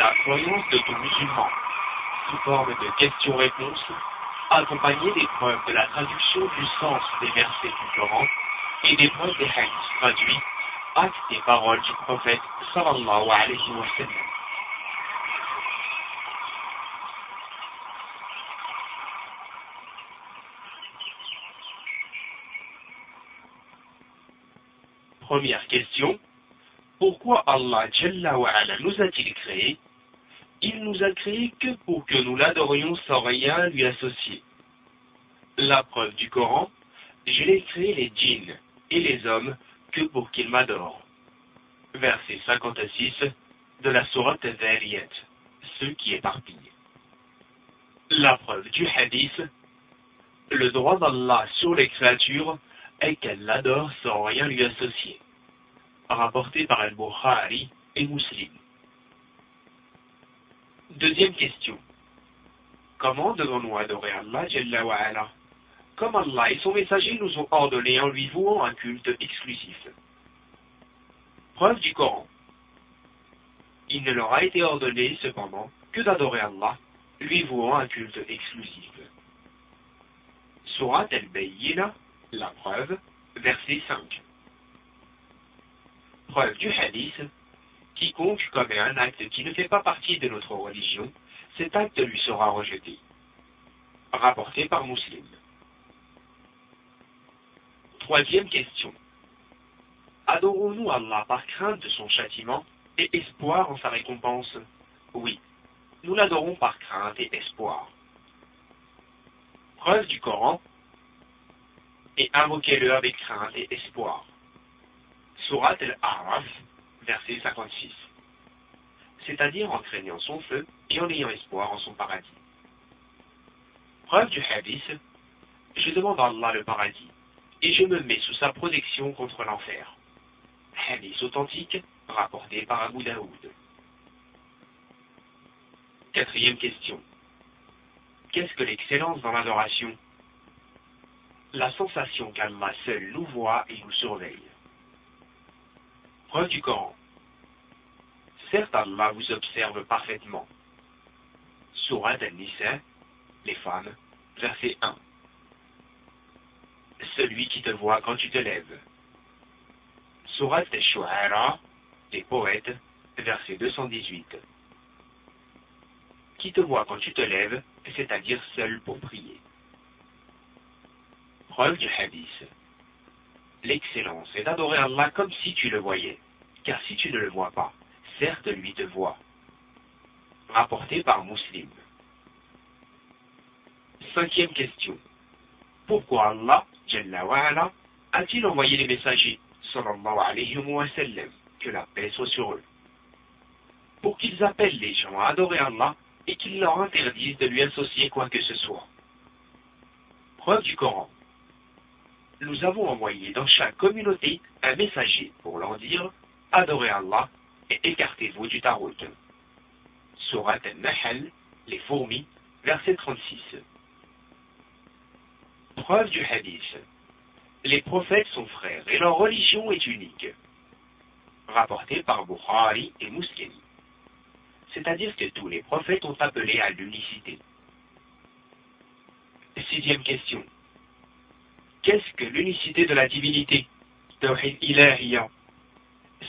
la croyance de tout musulman, sous forme de questions-réponses, accompagnées des preuves de la traduction du sens des versets du Coran et des preuves des hadiths traduits, actes des paroles du prophète sallallahu alayhi wa sallam. Première question. Pourquoi Allah nous a-t-il créés? Il nous a créés que pour que nous l'adorions sans rien lui associer. La preuve du Coran, je l'ai créé les djinns et les hommes que pour qu'ils m'adorent. Verset 56 de la sourate Zariyat, ceux qui éparpillent. La preuve du hadith, le droit d'Allah sur les créatures et qu'elle l'adore sans rien lui associer. Rapporté par Al-Bukhari et Muslim. Deuxième question. Comment devons-nous adorer Allah Jalla wa ala? Comme Allah et son messager nous ont ordonné en lui vouant un culte exclusif. Preuve du Coran. Il ne leur a été ordonné cependant que d'adorer Allah, lui vouant un culte exclusif. Surat al-Bayyina la preuve, verset 5. Preuve du hadith, quiconque commet un acte qui ne fait pas partie de notre religion, cet acte lui sera rejeté. Rapporté par Muslim. Troisième question. Adorons-nous Allah par crainte de son châtiment et espoir en sa récompense? Oui, nous l'adorons par crainte et espoir. Preuve du Coran, et invoquez-le avec crainte et espoir. Surat al-Araf, verset 56. C'est-à-dire en craignant son feu et en ayant espoir en son paradis. Preuve du hadith, je demande à Allah le paradis et je me mets sous sa protection contre l'enfer. Hadith authentique rapporté par Abu Daoud. Quatrième question. Qu'est-ce que l'excellence dans l'adoration? La sensation qu'Allah seul nous voit et nous surveille. Preuve du Coran. Certes, Allah vous observe parfaitement. Surat al-Nisa, les femmes, verset 1. Celui qui te voit quand tu te lèves. Surat al-Shu'ara, les poètes, verset 218. Qui te voit quand tu te lèves, c'est-à-dire seul pour prier. Preuve du hadith. L'excellence est d'adorer Allah comme si tu le voyais, car si tu ne le vois pas, certes lui te voit. Rapporté par Muslim. Cinquième question. Pourquoi Allah, Jalla a-t-il envoyé les messagers, sallallahu alayhi wa sallam, que la paix soit sur eux? Pour qu'ils appellent les gens à adorer Allah et qu'ils leur interdisent de lui associer quoi que ce soit. Preuve du Coran nous avons envoyé dans chaque communauté un messager pour leur dire Adorez Allah et écartez-vous du tarot. Surat al-Nahl, les fourmis, verset 36. Preuve du hadith. Les prophètes sont frères et leur religion est unique. Rapporté par Bukhari et Muslim. C'est-à-dire que tous les prophètes ont appelé à l'unicité. Sixième question. Qu'est-ce que l'unicité de la divinité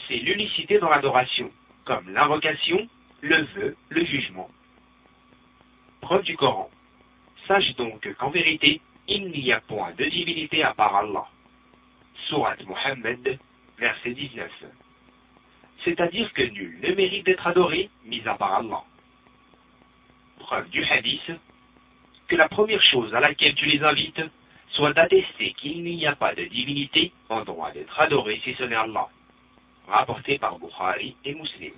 C'est l'unicité dans l'adoration, comme l'invocation, le vœu, le jugement. Preuve du Coran. Sache donc qu'en vérité, il n'y a point de divinité à part Allah. Surat Muhammad, verset 19. C'est-à-dire que nul ne mérite d'être adoré, mis à part Allah. Preuve du hadith, que la première chose à laquelle tu les invites, soit d'attester qu'il n'y a pas de divinité en droit d'être adoré si ce n'est Allah. Rapporté par Bukhari et Muslim.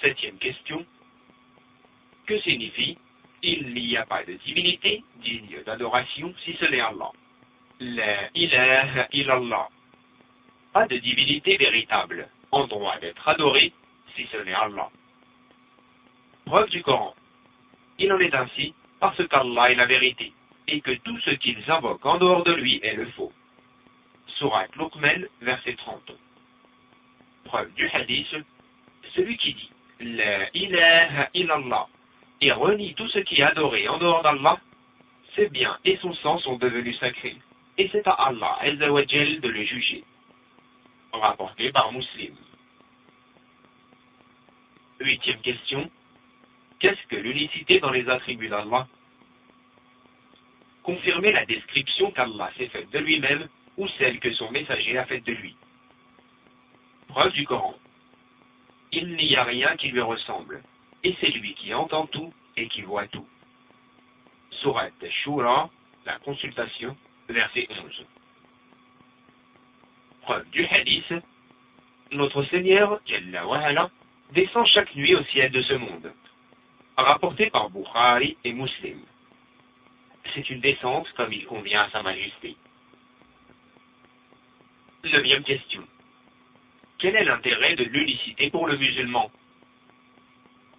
Septième question. Que signifie Il n'y a pas de divinité digne d'adoration si ce n'est Allah. La ilaha illallah. Pas de divinité véritable en droit d'être adoré si ce n'est Allah. Preuve du Coran. Il en est ainsi parce qu'Allah est la vérité et que tout ce qu'ils invoquent en dehors de lui est le faux. Surat Luqman, verset 30. Preuve du hadith, Celui qui dit La ilaha illallah et renie tout ce qui est adoré en dehors d'Allah, ses biens et son sang sont devenus sacrés. Et c'est à Allah de le juger. Rapporté par Muslim. Huitième question. Qu'est-ce que l'unicité dans les attributs d'Allah? Confirmer la description qu'Allah s'est faite de lui-même ou celle que son messager a faite de lui. Preuve du Coran. Il n'y a rien qui lui ressemble, et c'est lui qui entend tout et qui voit tout. Surat Shura, la consultation, verset 11. Preuve du hadith. Notre Seigneur, Jalla descend chaque nuit au ciel de ce monde. Rapporté par Bukhari et Muslim. C'est une descente comme il convient à Sa Majesté. Neuvième question. Quel est l'intérêt de l'unicité pour le musulman?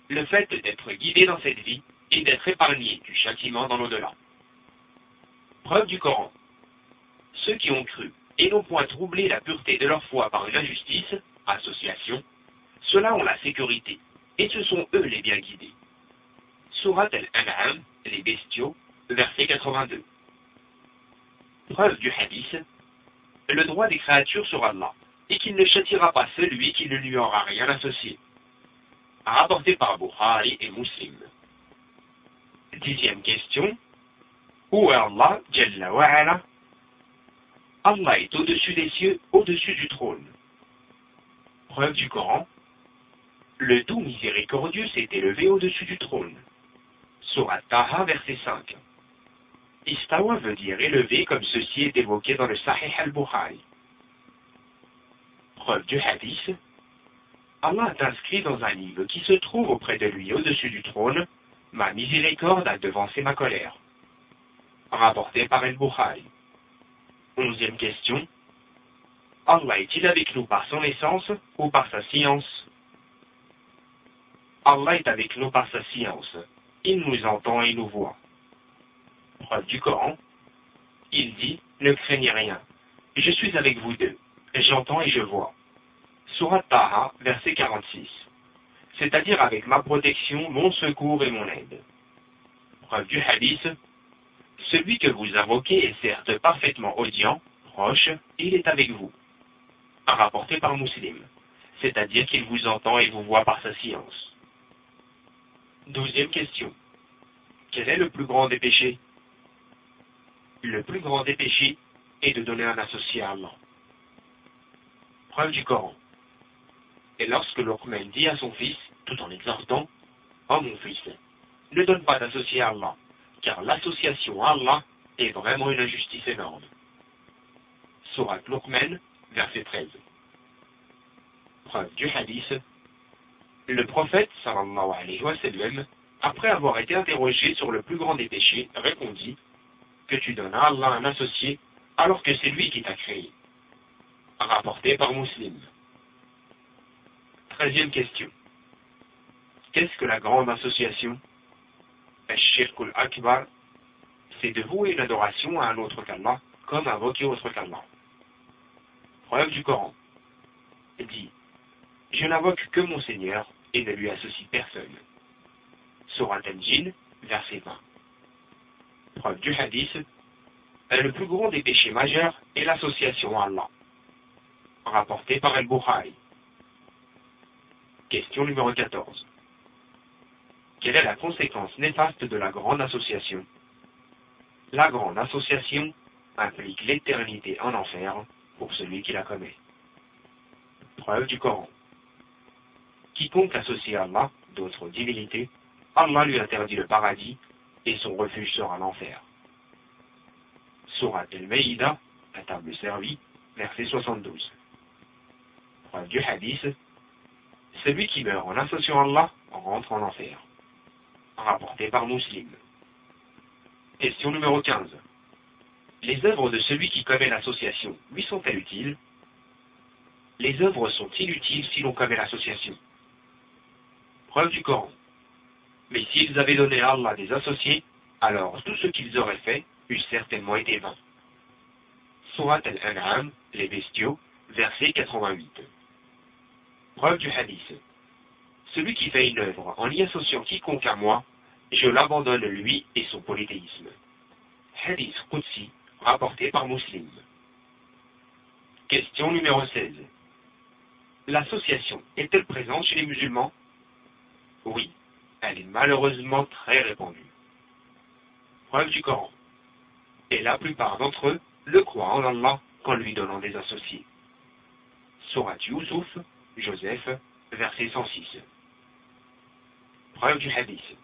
Le fait d'être guidé dans cette vie et d'être épargné du châtiment dans l'au-delà. Preuve du Coran. Ceux qui ont cru et n'ont point troublé la pureté de leur foi par une injustice, association, ceux-là ont la sécurité, et ce sont eux les bien guidés. Surat al-An'am, les bestiaux, verset 82. Preuve du hadith, le droit des créatures sur Allah, et qu'il ne châtira pas celui qui ne lui aura rien associé. Rapporté par Bukhari et Muslim. Dixième question. Où est Allah, Jalla wa Allah est au-dessus des cieux, au-dessus du trône. Preuve du Coran. Le doux miséricordieux s'est élevé au-dessus du trône. Surat Taha, verset 5. Istawa veut dire élevé comme ceci est évoqué dans le Sahih al-Bukhari. Preuve du hadith. Allah a inscrit dans un livre qui se trouve auprès de lui au-dessus du trône, Ma miséricorde a devancé ma colère. Rapporté par El-Bukhari. Onzième question. Allah est-il avec nous par son essence ou par sa science? Allah est avec nous par sa science. Il nous entend et nous voit. Preuve du Coran. Il dit, ne craignez rien. Je suis avec vous deux. J'entends et je vois. Surat Taha, verset 46. C'est-à-dire avec ma protection, mon secours et mon aide. Preuve du hadith. Celui que vous invoquez est certes parfaitement audient, proche, il est avec vous. Rapporté par Muslim. C'est-à-dire qu'il vous entend et vous voit par sa science. Douzième question. Quel est le plus grand des péchés? Le plus grand des péchés est de donner un associé à Allah. Preuve du Coran. Et lorsque Luqman dit à son fils, tout en exhortant, Oh mon fils, ne donne pas d'associé à Allah, car l'association à Allah est vraiment une injustice énorme. Surat Luqman, verset 13. Preuve du hadith. Le prophète, sallallahu alayhi wa sallam, après avoir été interrogé sur le plus grand des péchés, répondit que tu donnes à Allah un associé alors que c'est lui qui t'a créé. Rapporté par Muslim. Treizième question. Qu'est-ce que la grande association Shirkul Akbar, c'est de vouer une adoration à un autre qu'Allah, comme invoquer autre qu'Allah? Preuve du Coran. Dit Je n'invoque que mon Seigneur et ne lui associe personne. Surat Al-Jin, verset 20. Preuve du hadith Le plus grand des péchés majeurs est l'association à Allah. Rapporté par Al-Bukhari. Question numéro 14. Quelle est la conséquence néfaste de la grande association? La grande association implique l'éternité en enfer pour celui qui la commet. Preuve du Coran. Quiconque associe à Allah d'autres divinités, Allah lui interdit le paradis et son refuge sera l'enfer. Surat al-Maïda, la table servie, verset 72. Preuve du hadith. Celui qui meurt en associant Allah rentre en enfer rapporté par Muslim. Question numéro 15. Les œuvres de celui qui commet l'association lui sont-elles utiles? Les œuvres sont inutiles si l'on commet l'association. Preuve du Coran. Mais s'ils avaient donné à Allah des associés, alors tout ce qu'ils auraient fait eût certainement été vain. Surat al-An'am, les bestiaux, verset 88. Preuve du hadith. celui qui fait une œuvre en y associant quiconque à moi, je l'abandonne lui et son polythéisme. Hadith Qudsi, rapporté par Muslim. Question numéro 16. L'association est-elle présente chez les musulmans? Oui, elle est malheureusement très répandue. Preuve du Coran. Et la plupart d'entre eux le croient en Allah qu'en lui donnant des associés. Surat Yusuf, Joseph, verset 106. Preuve du hadith.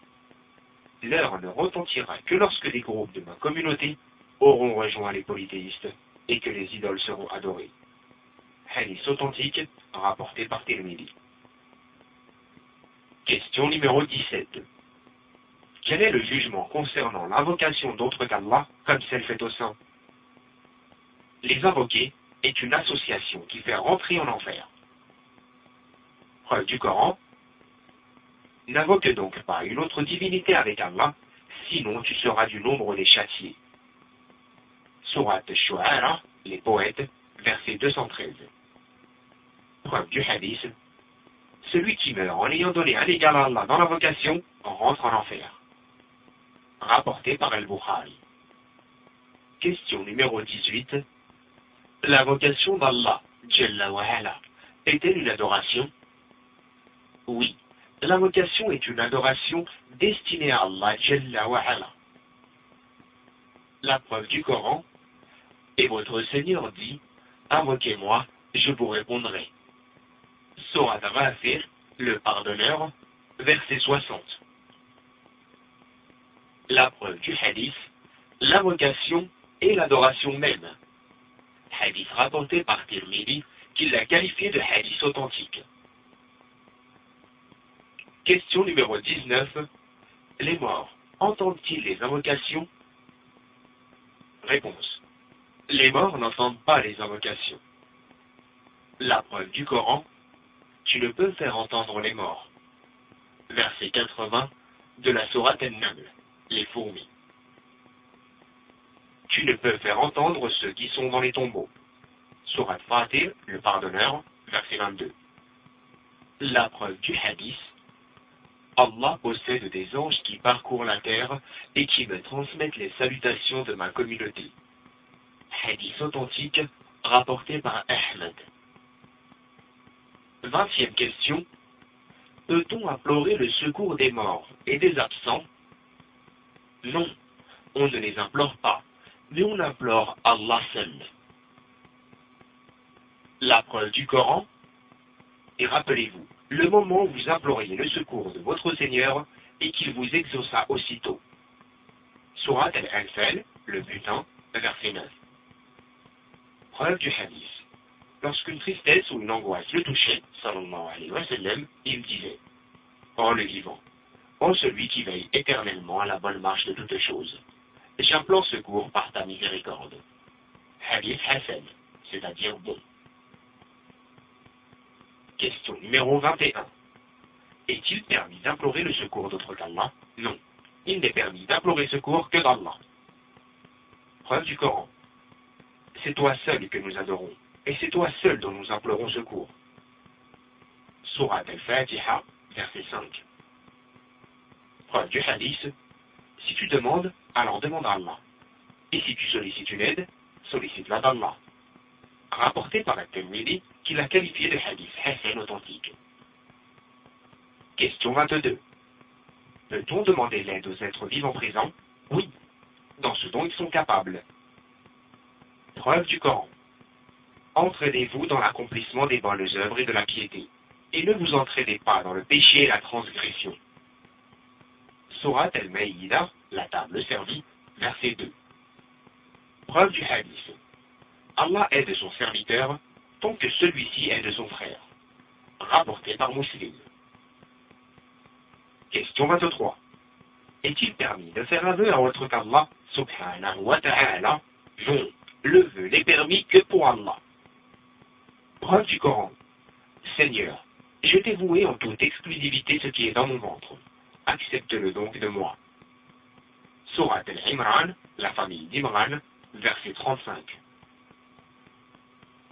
L'heure ne retentira que lorsque des groupes de ma communauté auront rejoint les polythéistes et que les idoles seront adorées. Hadith authentique rapporté par Tirmidhi. Question numéro 17. Quel est le jugement concernant l'invocation d'autres qu'Allah comme celle faite au sein Les invoquer est une association qui fait rentrer en enfer. Preuve du Coran. N'invoque donc pas une autre divinité avec Allah, sinon tu seras du nombre des châtiés. Surat Shu'ara, les poètes, verset 213. Preuve du hadith. Celui qui meurt en ayant donné un égal à Allah dans l'invocation rentre en enfer. Rapporté par Al-Bukhari. Question numéro 18. L'invocation d'Allah, Jalla wa est-elle une adoration? Oui, l'invocation est une adoration destinée à Allah, Jalla La preuve du Coran, et votre Seigneur dit, invoquez-moi, je vous répondrai. Le pardonneur, verset 60. La preuve du hadith, l'invocation et l'adoration même hadith rapporté par Tirmidhi, qu'il l'a qualifié de hadith authentique. Question numéro 19. Les morts entendent-ils les invocations? Réponse. Les morts n'entendent pas les invocations. La preuve du Coran, tu ne peux faire entendre les morts. Verset 80 de la Sourate An-Naml, les fourmis tu ne peux faire entendre ceux qui sont dans les tombeaux. Surat Fatir, le pardonneur, verset 22. La preuve du hadith. Allah possède des anges qui parcourent la terre et qui me transmettent les salutations de ma communauté. Hadith authentique rapporté par Ahmed. Vingtième question. Peut-on implorer le secours des morts et des absents? Non, on ne les implore pas mais on implore Allah seul. La preuve du Coran, et rappelez-vous, le moment où vous imploriez le secours de votre Seigneur et qu'il vous exauça aussitôt. Surat al-Anfal, le butin, verset 9. Preuve du hadith. Lorsqu'une tristesse ou une angoisse le touchait, sallallahu alayhi wa sallam, il disait, Oh le vivant, oh celui qui veille éternellement à la bonne marche de toutes choses j'implore secours par ta miséricorde. Hadith Hassan, c'est-à-dire bon. Question numéro 21. Est-il permis d'implorer le secours d'autre qu'Allah? Non. Il n'est permis d'implorer secours que d'Allah. Preuve du Coran. C'est toi seul que nous adorons, et c'est toi seul dont nous implorons secours. Surat al-Fatiha, verset 5. Preuve du hadith. Si tu demandes, alors demande à Allah. Et si tu sollicites une aide, sollicite-la d'Allah. Rapporté par un Tirmidhi qui l'a qualifié de hadith Hassan authentique. Question 22. Peut-on demander l'aide aux êtres vivants présents? Oui, dans ce dont ils sont capables. Preuve du Coran. Entraînez-vous dans l'accomplissement des bonnes œuvres et de la piété, et ne vous entraînez pas dans le péché et la transgression. Surat al-Maïda, la table servie, verset 2. Preuve du hadith. Allah aide son serviteur tant que celui-ci aide son frère. Rapporté par Muslim. Question 23. Est-il permis de faire un vœu à autre qu'Allah, subhanahu wa ta'ala Non, le vœu n'est permis que pour Allah. Preuve du Coran. Seigneur, je t'ai en toute exclusivité ce qui est dans mon ventre. Accepte-le donc de moi. Surat al-Imran, la famille d'Imran, verset 35.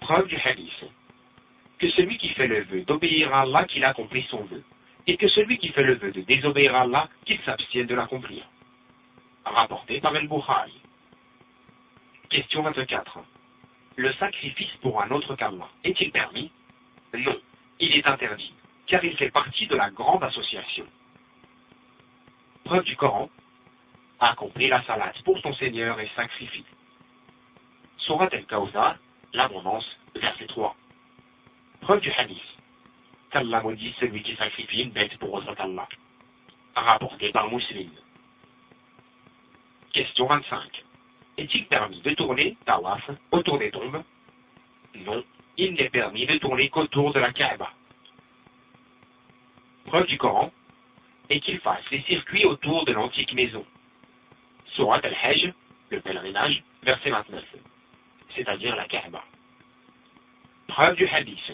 Preuve du hadith. Que celui qui fait le vœu d'obéir à Allah qu'il accomplit son vœu, et que celui qui fait le vœu de désobéir à Allah, qu'il s'abstienne de l'accomplir. Rapporté par El-Bukhari. Question 24. Le sacrifice pour un autre qu'Allah est-il permis? Non, il est interdit, car il fait partie de la grande association. Preuve du Coran. Accomplis la salade pour ton Seigneur et sacrifie. Surat el-Kawthar, l'abondance, verset 3. Preuve du hadith. Qu'Allah maudit celui qui sacrifie une bête pour autre qu'Allah. Rapporté par Muslim. Question 25. Est-il permis de tourner, tawaf, autour des tombes Non, il n'est permis de tourner qu'autour de la Kaaba. Preuve du Coran et qu'il fasse les circuits autour de l'antique maison. Surat al-Hajj, le pèlerinage, verset 29, c'est-à-dire la Kaaba. Preuve du hadith.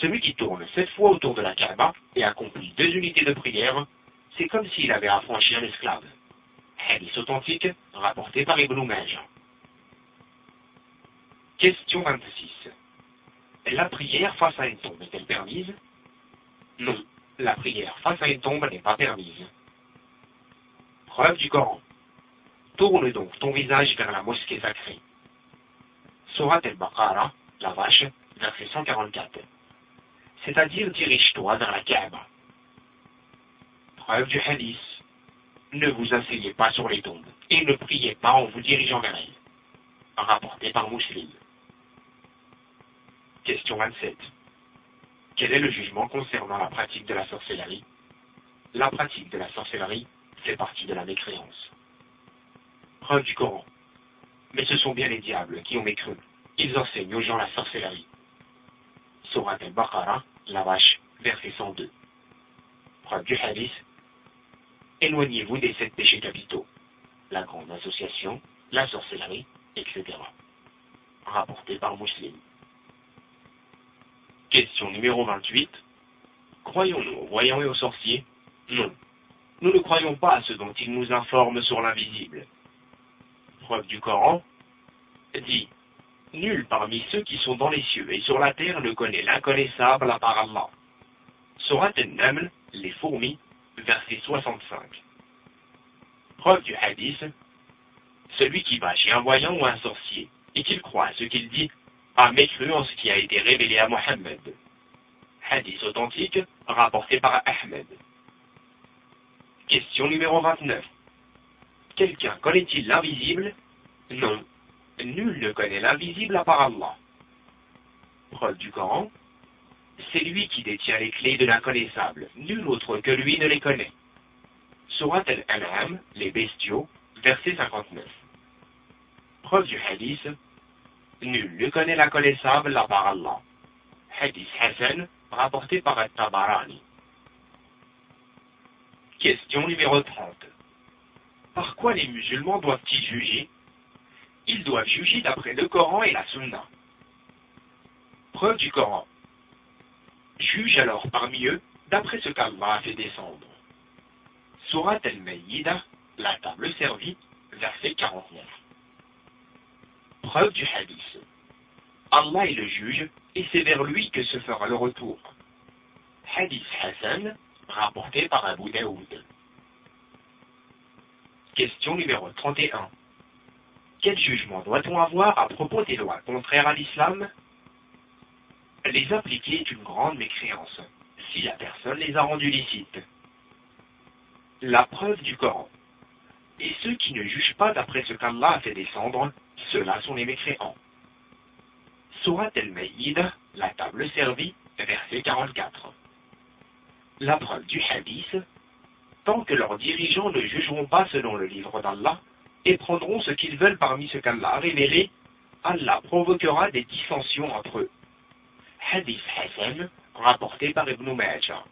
Celui qui tourne sept fois autour de la Kaaba et accomplit deux unités de prière, c'est comme s'il avait affranchi un esclave. Hadith authentique, rapporté par Ibn Majah. Question 26. La prière face à une tombe est-elle permise? Non, la prière face à une tombe n'est pas permise. Preuve du Coran. Tourne donc ton visage vers la mosquée sacrée. Surat al-Baqarah, la vache, verset 144. C'est-à-dire dirige-toi vers la Kaaba. Preuve du hadith. Ne vous asseyez pas sur les tombes et ne priez pas en vous dirigeant vers elles. Rapporté par Muslim. Question 27. Quel est le jugement concernant la pratique de la sorcellerie? La pratique de la sorcellerie fait partie de la mécréance. Preuve du Coran. Mais ce sont bien les diables qui ont mécru. Ils enseignent aux gens la sorcellerie. Surat al-Baqarah, la vache, verset 102. Preuve du hadith. Éloignez-vous des sept péchés capitaux. La grande association, la sorcellerie, etc. Rapporté par Muslim. Question numéro 28. Croyons-nous aux voyants et aux sorciers Non. Nous ne croyons pas à ce dont ils nous informent sur l'invisible. Preuve du Coran dit Nul parmi ceux qui sont dans les cieux et sur la terre ne connaît l'inconnaissable à part Allah. Surat les fourmis, verset 65. Preuve du hadith Celui qui va chez un voyant ou un sorcier et qu'il croit à ce qu'il dit a mécru en ce qui a été révélé à Mohammed. Hadith authentique rapporté par Ahmed. Question numéro 29. Quelqu'un connaît-il l'invisible? Non. Nul ne connaît l'invisible à part Allah. Preuve du Coran. C'est lui qui détient les clés de l'inconnaissable. Nul autre que lui ne les connaît. Surat al-An'am, les bestiaux, verset 59. Preuve du hadith. Nul ne connaît la connaissable à part Allah. Hadith Hassan, rapporté par Al-Tabarani. Question numéro 30. Par quoi les musulmans doivent-ils juger? Ils doivent juger d'après le Coran et la Sunna. Preuve du Coran. Juge alors parmi eux d'après ce qu'Allah a fait descendre. Surat al-Maïda, la table servie, verset 49. Preuve du hadith. Allah est le juge et c'est vers lui que se fera le retour. Hadith Hassan, rapporté par Abu Daoud. Question numéro 31. Quel jugement doit-on avoir à propos des lois contraires à l'islam Les appliquer est une grande mécréance, si la personne les a rendues licites. La preuve du Coran. Et ceux qui ne jugent pas d'après ce qu'Allah a fait descendre, ceux-là sont les mécréants. Surat el-Maïd, la table servie, verset 44. La preuve du hadith, tant que leurs dirigeants ne jugeront pas selon le livre d'Allah et prendront ce qu'ils veulent parmi ce qu'Allah a révélé, Allah provoquera des dissensions entre eux. Hadith Hassan, rapporté par Ibn Majah.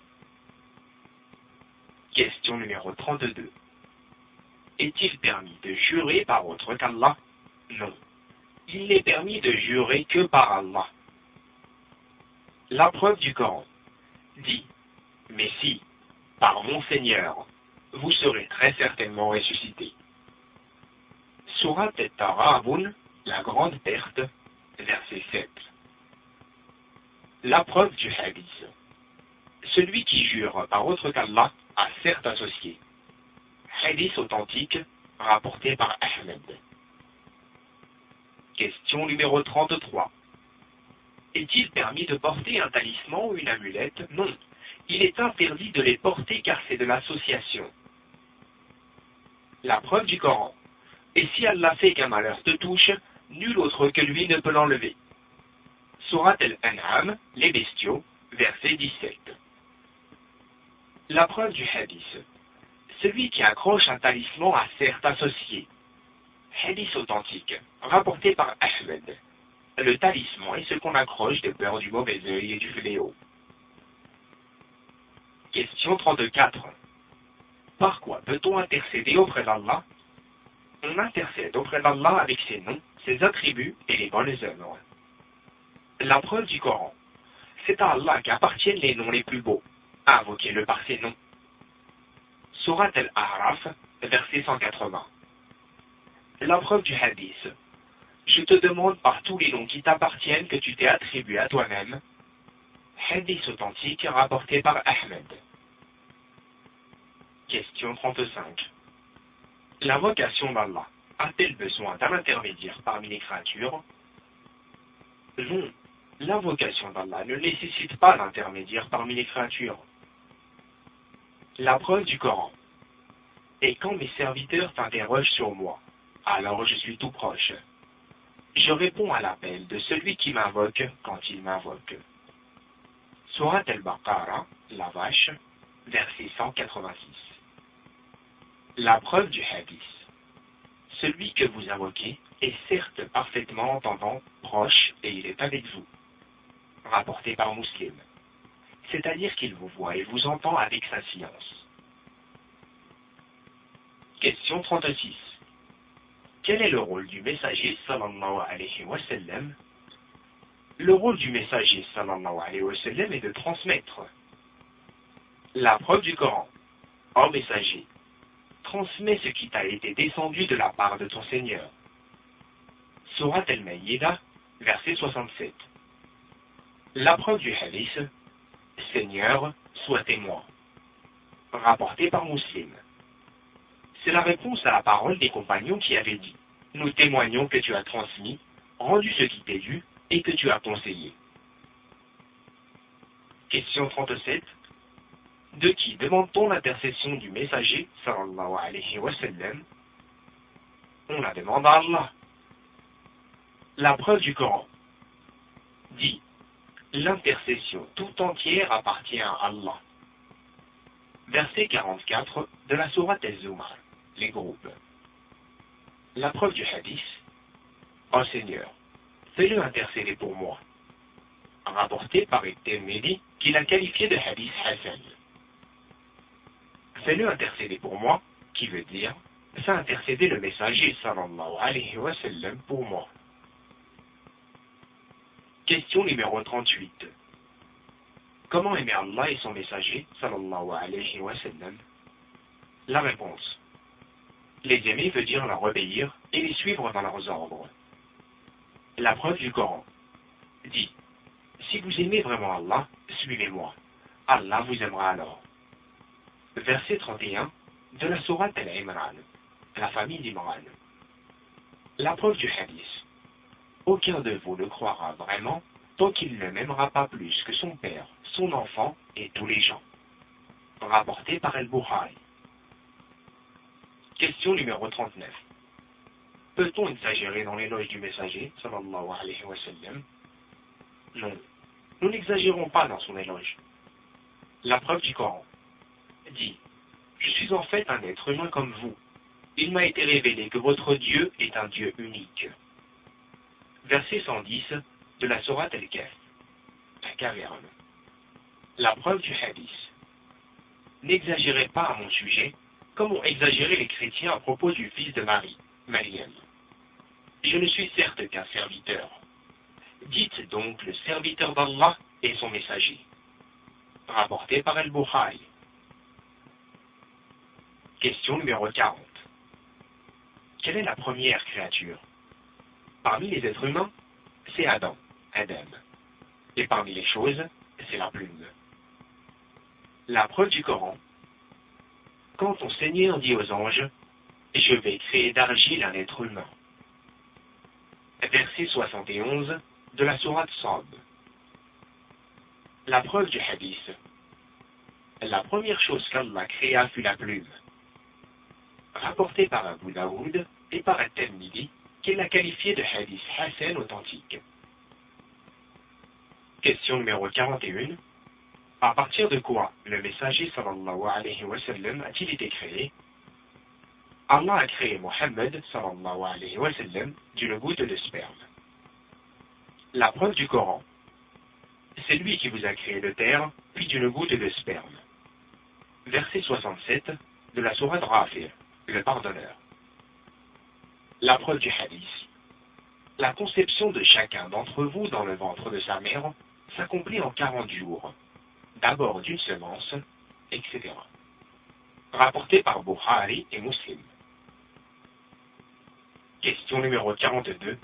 Question numéro 32. Est-il permis de jurer par autre qu'Allah? Non. Il n'est permis de jurer que par Allah. La preuve du Coran dit Mais si, par mon Seigneur, vous serez très certainement ressuscité. Surat et-Tarabun, la grande perte, verset 7. La preuve du hadith. Celui qui jure par autre qu'Allah a certes associé. Hadith authentique rapporté par Ahmed. Question numéro 33. Est-il permis de porter un talisman ou une amulette? Non. Il est interdit de les porter car c'est de l'association. La preuve du Coran. Et si Allah fait qu'un malheur te touche, nul autre que lui ne peut l'enlever. Al-An'am, les bestiaux, verset 17. La preuve du hadith. Celui qui accroche un talisman a certes associé. Hadith authentique, rapporté par Ahmed. Le talisman est ce qu'on accroche de peur du mauvais œil et du fléau. Question 34. Par quoi peut-on intercéder auprès d'Allah? On intercède auprès d'Allah avec ses noms, ses attributs et les bonnes œuvres. La preuve du Coran. C'est à Allah qu'appartiennent les noms les plus beaux. Invoquez-le par ses noms. Surat al-A'raf, verset 180. La preuve du hadith. Je te demande par tous les noms qui t'appartiennent que tu t'es attribué à toi-même. Hadith authentique rapporté par Ahmed. Question 35. L'invocation d'Allah a-t-elle besoin d'un intermédiaire parmi les créatures Non, l'invocation d'Allah ne nécessite pas d'intermédiaire parmi les créatures. La preuve du Coran. Et quand mes serviteurs t'interrogent sur moi, alors je suis tout proche. Je réponds à l'appel de celui qui m'invoque quand il m'invoque. Surat al-Baqarah, la vache, verset 186. La preuve du hadith. Celui que vous invoquez est certes parfaitement entendant, proche, et il est avec vous. Rapporté par Muslim. C'est-à-dire qu'il vous voit et vous entend avec sa science. Question 36. Quel est le rôle du messager sallallahu alayhi wa sallam? Le rôle du messager sallallahu alayhi wa sallam est de transmettre la preuve du Coran. Ô messager, transmets ce qui t'a été descendu de la part de ton Seigneur. Surat al-Maïda, verset 67. La preuve du hadith, Seigneur, sois témoin. Rapporté par Muslim. C'est la réponse à la parole des compagnons qui avaient dit Nous témoignons que tu as transmis, rendu ce qui t'est dû et que tu as conseillé. Question 37 de qui demande-t-on l'intercession du messager, sallallahu alayhi wa sallam? On la demande à Allah. La preuve du Coran dit L'intercession tout entière appartient à Allah. Verset 44 de la Sourate Az-Zumar, les groupes. La preuve du hadith Ô Seigneur, fais-le intercéder pour moi. Rapporté par Mehdi, qui l'a qualifié de hadith Hassan fais-le intercéder pour moi, qui veut dire, fais intercéder le messager sallallahu alayhi wa sallam pour moi. Question numéro 38. Comment aimer Allah et son messager sallallahu alayhi wa sallam? La réponse. Les aimer veut dire leur obéir et les suivre dans leurs ordres. La preuve du Coran dit Si vous aimez vraiment Allah, suivez-moi. Allah vous aimera alors verset 31 de la Sourate Al-Imran, la famille d'Imran. La preuve du hadith. Aucun de vous ne croira vraiment tant qu'il ne m'aimera pas plus que son père, son enfant et tous les gens. Rapporté par El-Bukhari. Question numéro 39. Peut-on exagérer dans l'éloge du messager, sallallahu alayhi wa sallam? Non. Nous n'exagérons pas dans son éloge. La preuve du Coran dit Je suis en fait un être humain comme vous. Il m'a été révélé que votre Dieu est un Dieu unique. Verset 110 de la Sourate la caverne. La preuve du hadith. N'exagérez pas à mon sujet, comme ont exagéré les chrétiens à propos du fils de Marie, Mariam. Je ne suis certes qu'un serviteur. Dites donc le serviteur d'Allah et son messager. Rapporté par El-Bukhari. Question numéro 40. Quelle est la première créature Parmi les êtres humains, c'est Adam, Adam. Et parmi les choses, c'est la plume. La preuve du Coran. Quand ton Seigneur dit aux anges, je vais créer d'argile un être humain. Verset 71 de la Sourate Sab. La preuve du hadith. La première chose qu'Allah créa fut la plume. Rapporté par Abu Daoud et par At-Tirmidhi, qu'il a qualifié de hadith Hassan authentique. Question numéro 41. À partir de quoi le messager sallallahu alayhi wa sallam a-t-il été créé? Allah a créé Mohammed sallallahu alayhi wa sallam d'une goutte de sperme. La preuve du Coran. C'est lui qui vous a créé de terre, puis d'une goutte de sperme. Verset 67 de la Sourate Rafir, le pardonneur. La preuve du hadith. La conception de chacun d'entre vous dans le ventre de sa mère s'accomplit en quarante jours, d'abord d'une semence, etc. Rapporté par Bukhari et Muslim. Question numéro 42.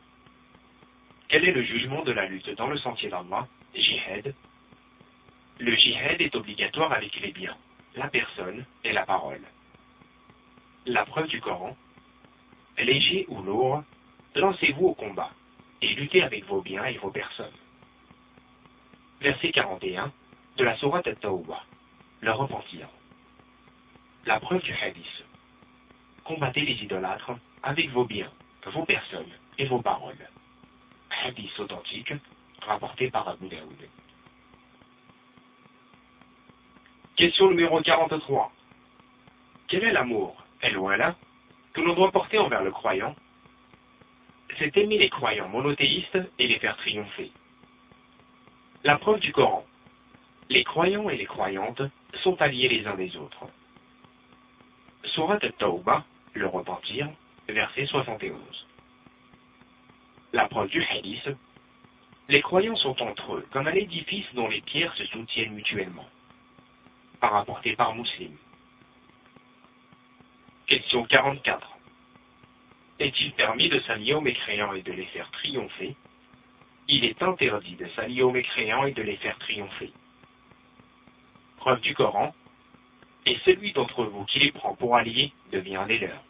Quel est le jugement de la lutte dans le sentier d'Allah, jihad? Le jihad est obligatoire avec les biens, la personne et la parole. La preuve du Coran. Léger ou lourd, lancez-vous au combat et luttez avec vos biens et vos personnes. Verset 41 de la Sourate At-Tawbah, le repentir. La preuve du hadith. Combattez les idolâtres avec vos biens, vos personnes et vos paroles hadith authentique rapporté par Abu Daoud. Question numéro 43. Quel est l'amour, là que l'on doit porter envers le croyant C'est aimer les croyants monothéistes et les faire triompher. La preuve du Coran. Les croyants et les croyantes sont alliés les uns des autres. Surat al-Tawbah, le repentir, verset 71 la preuve du hadith, les croyants sont entre eux comme un édifice dont les pierres se soutiennent mutuellement. Par rapporté par Muslim. Question 44. Est-il permis de s'allier aux mécréants et de les faire triompher? Il est interdit de s'allier aux mécréants et de les faire triompher. Preuve du Coran. Et celui d'entre vous qui les prend pour alliés devient des leurs.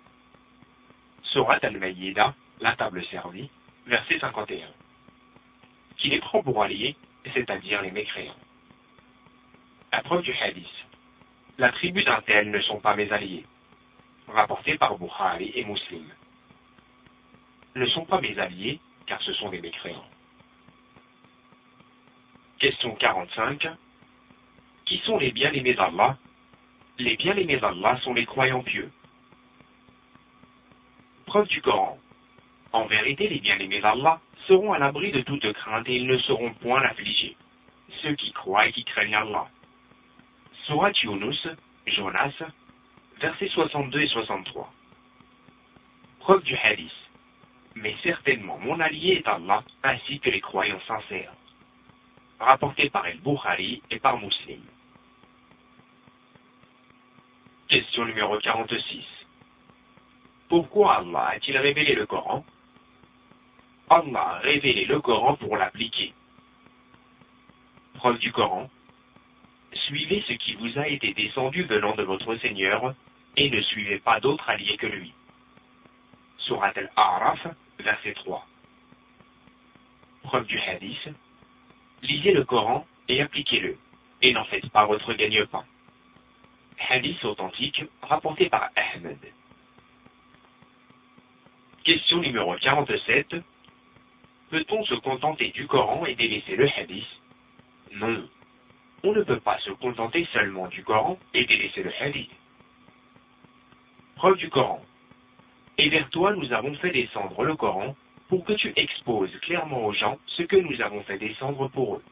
Surat al-Maïda, la table servie, verset 51, qui les prend pour alliés, c'est-à-dire les mécréants. La preuve du hadith. La tribu d'un tel ne sont pas mes alliés, rapporté par Bukhari et Muslim. Ne sont pas mes alliés, car ce sont des mécréants. Question 45. Qui sont les bien-aimés d'Allah? Les bien-aimés d'Allah sont les croyants pieux. Preuve du Coran. En vérité, les bien-aimés d'Allah seront à l'abri de toute crainte et ils ne seront point affligés. Ceux qui croient et qui craignent Allah. Surat Yunus, Jonas, versets 62 et 63. Preuve du hadith. Mais certainement mon allié est Allah ainsi que les croyants sincères. Rapporté par El-Bukhari et par Muslim. Question numéro 46. Pourquoi Allah a-t-il révélé le Coran? Allah a révélé le Coran pour l'appliquer. Preuve du Coran. Suivez ce qui vous a été descendu venant de votre Seigneur et ne suivez pas d'autres alliés que lui. Surat al-A'raf, verset 3. Preuve du hadith. Lisez le Coran et appliquez-le, et n'en faites pas votre gagne-pain. Hadith authentique rapporté par Ahmed. Question numéro 47 Peut-on se contenter du Coran et délaisser le hadith? Non. On ne peut pas se contenter seulement du Coran et délaisser le hadith. Preuve du Coran. Et vers toi nous avons fait descendre le Coran pour que tu exposes clairement aux gens ce que nous avons fait descendre pour eux.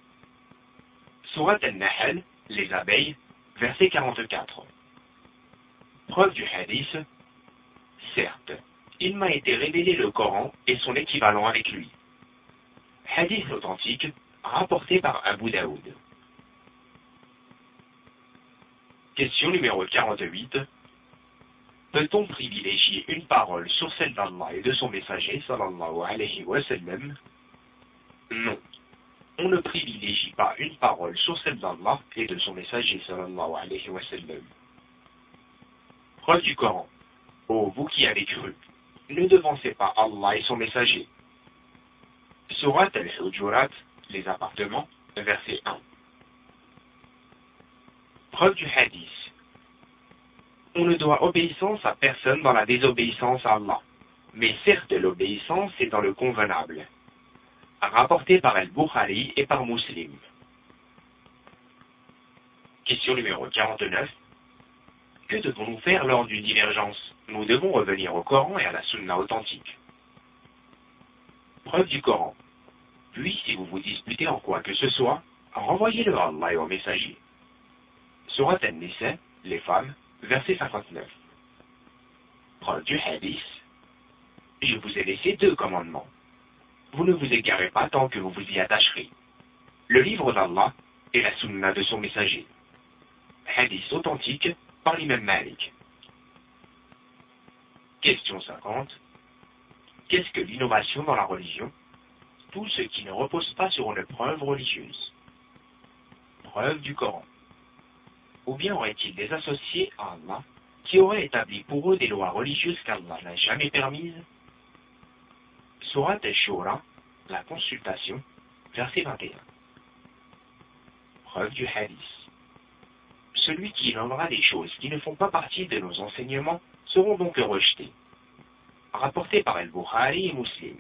Surat al-Nahl, les abeilles, verset 44. Preuve du hadith. Certes, il m'a été révélé le Coran et son équivalent avec lui. Hadith authentique rapporté par Abu Daoud. Question numéro 48. Peut-on privilégier une parole sur celle d'Allah et de son messager, sallallahu alayhi wa sallam? Non. on ne privilégie pas une parole sur celle d'Allah et de son messager sallallahu alayhi wa sallam. Preuve du Coran. Ô vous qui avez cru, ne devancez pas Allah et son messager. Surat al-Hujurat, les appartements, verset 1. Preuve du hadith. On ne doit obéissance à personne dans la désobéissance à Allah. Mais certes, l'obéissance est dans le convenable. Rapporté par Al-Bukhari et par Muslim. Question numéro 49. Que devons-nous faire lors d'une divergence? Nous devons revenir au Coran et à la Sunna authentique. Preuve du Coran. Puis, si vous vous disputez en quoi que ce soit, renvoyez-le à Allah et au messager. Surat An-Nisa, les femmes, verset 59. Preuve du hadith. Je vous ai laissé deux commandements. Vous ne vous égarez pas tant que vous vous y attacherez. Le livre d'Allah et la sunna de son messager. Hadith authentique par l'imam Malik. Question 50. Qu'est-ce que l'innovation dans la religion? Tout ce qui ne repose pas sur une preuve religieuse. Preuve du Coran. Ou bien aurait-il des associés à Allah qui auraient établi pour eux des lois religieuses qu'Allah n'a jamais permises Surat al-Shura, la consultation, verset 21. Preuve du hadith. Celui qui innovera des choses qui ne font pas partie de nos enseignements seront donc rejetés. Rapporté par El-Bukhari et Muslim.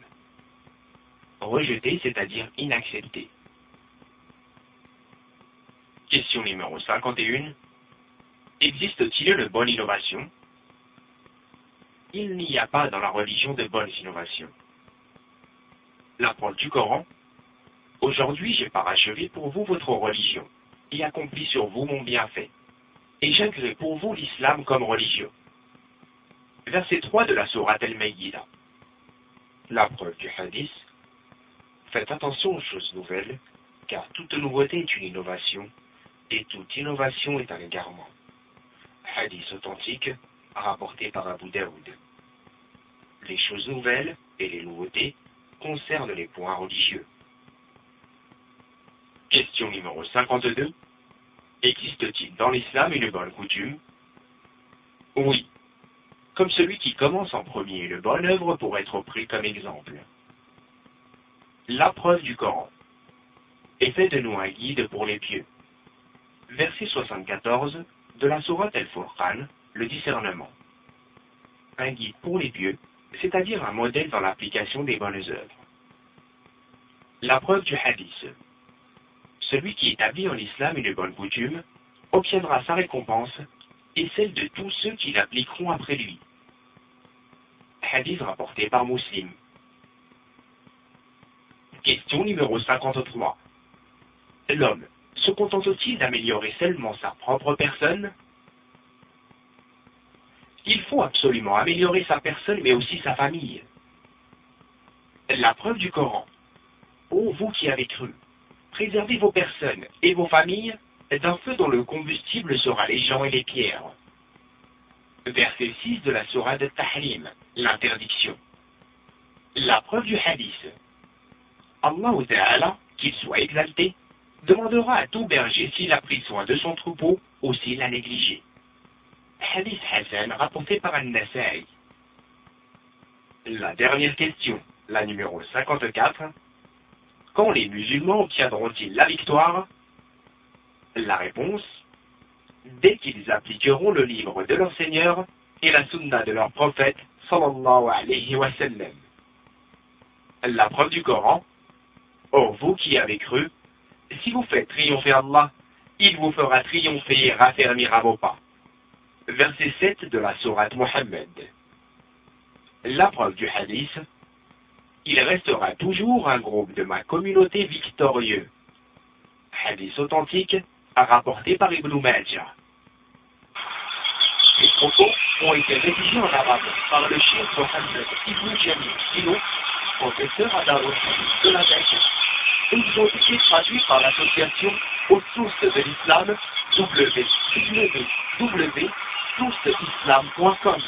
Rejeté, c'est-à-dire inaccepté. Question numéro 51. Existe-t-il une bonne innovation Il n'y a pas dans la religion de bonnes innovations. La parole du Coran. Aujourd'hui j'ai parachevé pour vous votre religion et accompli sur vous mon bienfait. Et j'inclus pour vous l'islam comme religion. Verset 3 de la Sourate El-Maïda. La preuve du hadith. Faites attention aux choses nouvelles, car toute nouveauté est une innovation et toute innovation est un égarement. Hadith authentique rapporté par Abu Daoud. Les choses nouvelles et les nouveautés concernent les points religieux. Question numéro 52. Existe-t-il dans l'islam une bonne coutume? Oui. Comme celui qui commence en premier une bonne œuvre pour être pris comme exemple. La preuve du Coran. Et fait de nous un guide pour les pieux verset 74 de la Sourate El-Furqan, le discernement. Un guide pour les pieux, c'est-à-dire un modèle dans l'application des bonnes œuvres. La preuve du hadith. Celui qui établit en islam une bonne coutume obtiendra sa récompense et celle de tous ceux qui l'appliqueront après lui. Hadith rapporté par Muslim. Question numéro 53. L'homme se contente-t-il d'améliorer seulement sa propre personne Il faut absolument améliorer sa personne, mais aussi sa famille. La preuve du Coran. Ô vous qui avez cru, préservez vos personnes et vos familles d'un feu dont le combustible sera les gens et les pierres. Verset 6 de la Surah de Tahrim, l'interdiction. La preuve du hadith. Allah qu'il soit exalté, demandera à tout berger s'il a pris soin de son troupeau ou s'il l'a négligé. Hadith Hassan rapporté par Al-Nasai. La dernière question, la numéro 54. Quand les musulmans obtiendront-ils la victoire? La réponse Dès qu'ils appliqueront le livre de leur Seigneur et la sunna de leur prophète, sallallahu alayhi wa sallam. La preuve du Coran. Oh, vous qui avez cru, si vous faites triompher Allah, il vous fera triompher et raffermir vos pas. Verset 7 de la Sourate Mohammed. La preuve du hadith. Il restera toujours un groupe de ma communauté victorieux. Hadith authentique, rapporté par Ibn Majah. Les propos ont été rédigés en arabe par le chef Mohammed Ibn Jamil Kino, professeur à Darul de la ils ont été traduits par l'association aux sources de l'islam www.sourceislam.com.